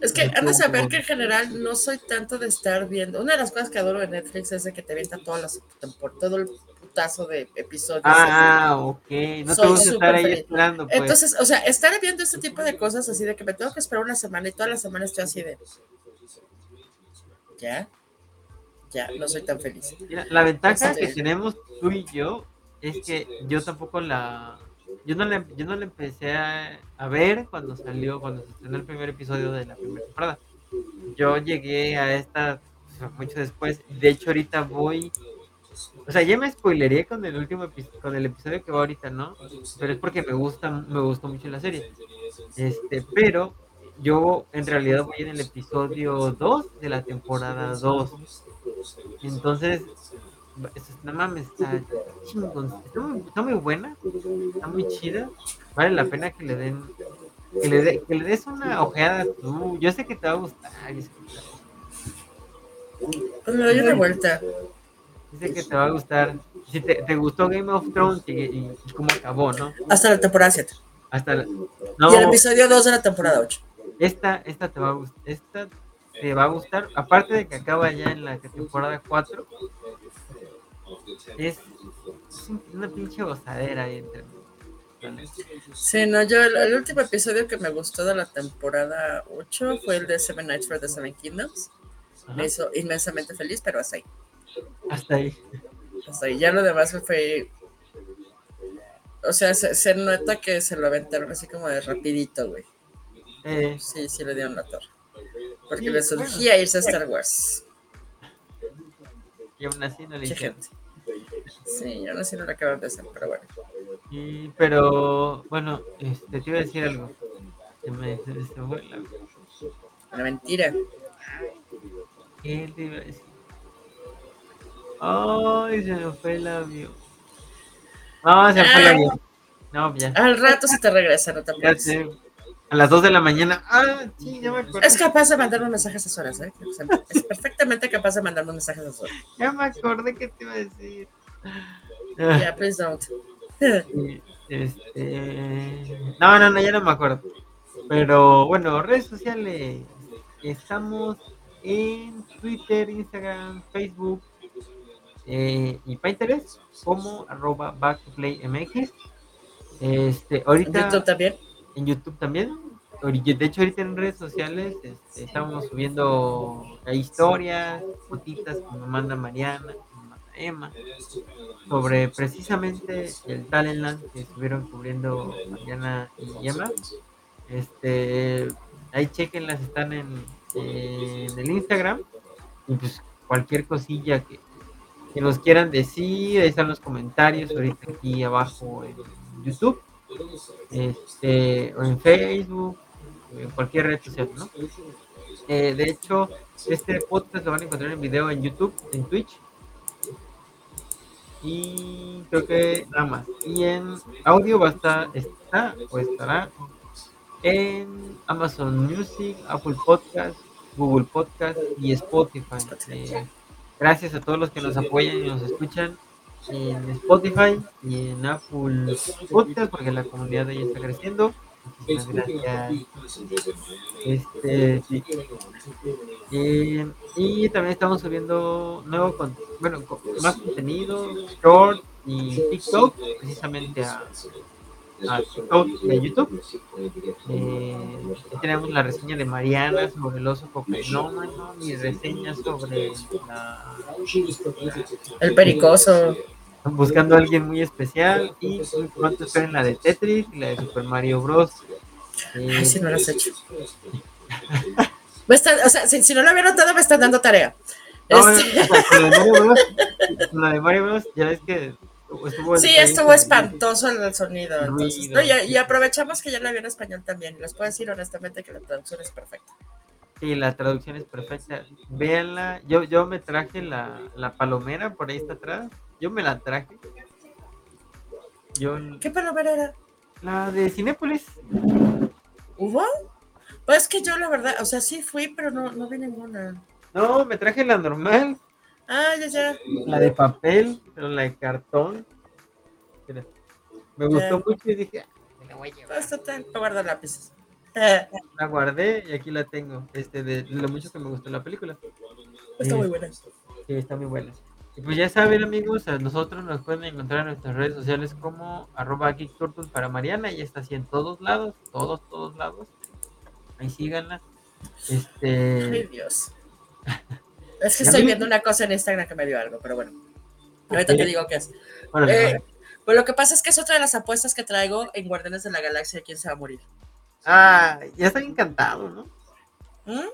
Es que han de saber que en general no soy tanto de estar viendo. Una de las cosas que adoro de Netflix es de que te avienta todas las todo el putazo de episodios. Ah, ok. No tengo que estar ahí esperando. Pues. Entonces, o sea, estar viendo este tipo de cosas así de que me tengo que esperar una semana y toda la semana estoy así de. ¿Ya? Ya no soy tan feliz. la ventaja que tenemos tú y yo es que yo tampoco la yo no le, yo no le empecé a, ver cuando salió, cuando se estrenó el primer episodio de la primera temporada. Yo llegué a esta mucho después. De hecho, ahorita voy. O sea, ya me spoileré con el último episodio, con el episodio que va ahorita, ¿no? Pero es porque me gusta, me gustó mucho la serie. Este, pero yo en realidad voy en el episodio 2 de la temporada 2. Entonces, no mames, está chingón, está muy, buena, está muy chida, vale la pena que le den, que le, que le des una ojeada tú, yo sé que te va a gustar. Pues me doy una vuelta. Dice que te va a gustar. si te, te gustó Game of Thrones y, y cómo acabó, ¿no? Hasta la temporada 7. Hasta la- Y el episodio 2 de la temporada 8. esta, esta te va a gustar, esta te va a gustar, aparte de que acaba ya en la temporada 4, es, es un- una pinche gozadera ahí entre ¿vale? Sí, no, yo el, el último episodio que me gustó de la temporada 8 fue el de Seven Nights for the Seven Kingdoms. Ajá, Me hizo inmensamente feliz, pero hasta ahí. hasta ahí. Hasta ahí. Ya lo demás fue... O sea, se, se nota que se lo aventaron así como de rapidito, güey. Eh, Sí, sí le dieron la torre. Porque Sí, le bueno. surgía irse a Star Wars. y aún así no le gente. Sí, sé si no lo acaban de hacer, pero bueno. Y, pero, bueno, este, te iba a decir algo. Me, se fue la- Una mentira. ¿Qué te iba a decir? Ay, se me fue el avión. No, se me fue el Ay. avión. No, ya. Al rato se te regresa, no te. A las 2 de la mañana. Ah, sí, ya me acuerdo. Es capaz de mandarme mensajes a esas horas, ¿eh? O sea, es perfectamente capaz de mandarme mensajes a esas horas. Ya me acordé que te iba a decir. Yeah, please don't. Este. No, no, no, ya no me acuerdo. Pero bueno, redes sociales. Estamos en Twitter, Instagram, Facebook eh, y Pinterest como arroba backtoplaymx. Este, ahorita YouTube también. En YouTube también. De hecho, ahorita en redes sociales este, estamos subiendo historias, fotitas que me manda Mariana, Emma, sobre precisamente el Talentland que estuvieron cubriendo Mariana y Emma. Este, ahí chequenlas, están en, en el Instagram. Y pues cualquier cosilla que, que nos quieran decir, ahí están los comentarios ahorita aquí abajo en YouTube este, o en Facebook, en cualquier red social, ¿no? Eh, de hecho, este podcast lo van a encontrar en video en YouTube, en Twitch. Y creo que nada más. Y en audio va a estar, está o estará en Amazon Music, Apple Podcast, Google Podcast y Spotify. Eh, gracias a todos los que nos apoyan y nos escuchan en Spotify y en Apple Podcast porque la comunidad de ella está creciendo. Muchísimas gracias. Este. Eh, y también estamos subiendo nuevo con, bueno, más contenido, short y TikTok, precisamente a, a TikTok y a YouTube. Eh, aquí tenemos la reseña de Mariana sobre el oso cocainómano, mi reseña sobre la El pericoso. buscando a alguien muy especial y muy pronto esperen la de Tetris y la de Super Mario Bros. Eh, Ay, si no lo has hecho. Me está- o sea, si, si no lo había notado, me están dando tarea. no, Este, o sea, con la de Mario Bros, la de Mario Bros, ya ves que estuvo sí, estuvo espantoso el sonido. entonces, no, y, y aprovechamos que ya la vi en español también. Les puedo decir honestamente que la traducción es perfecta. Sí, la traducción es perfecta. Véanla. Yo, yo me traje la, la palomera, por ahí está atrás. Yo me la traje. Yo, ¿Qué palomera era? la de Cinépolis. ¿Hubo? Pues es que yo, la verdad, o sea, sí fui, pero no, no vi ninguna. No, me traje la normal. Ah, ya, ya. La de papel, pero la de cartón. Me gustó Ya. mucho y dije, "Ah, me la voy a llevar. Pues total, voy a guardar lápices. La guardé y aquí la tengo. Este, de, lo mucho que me gustó la película. está Eh, muy buena. Sí, está muy buena. Y pues ya saben, amigos, a nosotros nos pueden encontrar en nuestras redes sociales como arroba para Mariana. Y está así en todos lados, todos, todos lados. Ahí síganla. Ay, Este, Dios. Es que ¿Y estoy viendo una cosa en Instagram que me dio algo, pero bueno. Ahorita te digo qué es. órale, Eh, pues lo que pasa es que es otra de las apuestas que traigo en Guardianes de la Galaxia. ¿Quién se va a morir? Ah, ya está encantado, ¿no? ¿Mm?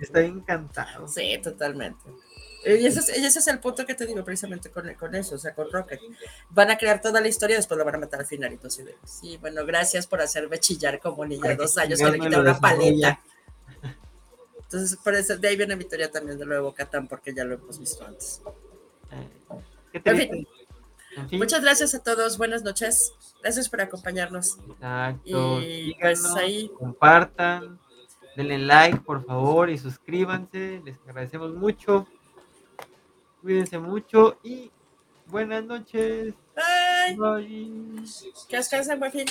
Está encantado. Sí, totalmente. Eh, Y ese, es, y ese es el punto que te digo precisamente con, con eso, o sea, con Rocket. Van a crear toda la historia y después lo van a matar al final. Entonces, de, sí, bueno, gracias por hacerme chillar como niña dos años que le lo una paleta. Entonces, por eso, de ahí viene mi teoría también de nuevo Catán, porque ya lo hemos visto antes. ¿Qué En triste? fin. En fin, Muchas gracias a todos, buenas noches. Gracias por acompañarnos. Exacto. Y pues ahí- compartan, denle like, por favor, y suscríbanse. Les agradecemos mucho. Cuídense mucho y Buenas noches. Bye. Bye. Que descansen, buen fin.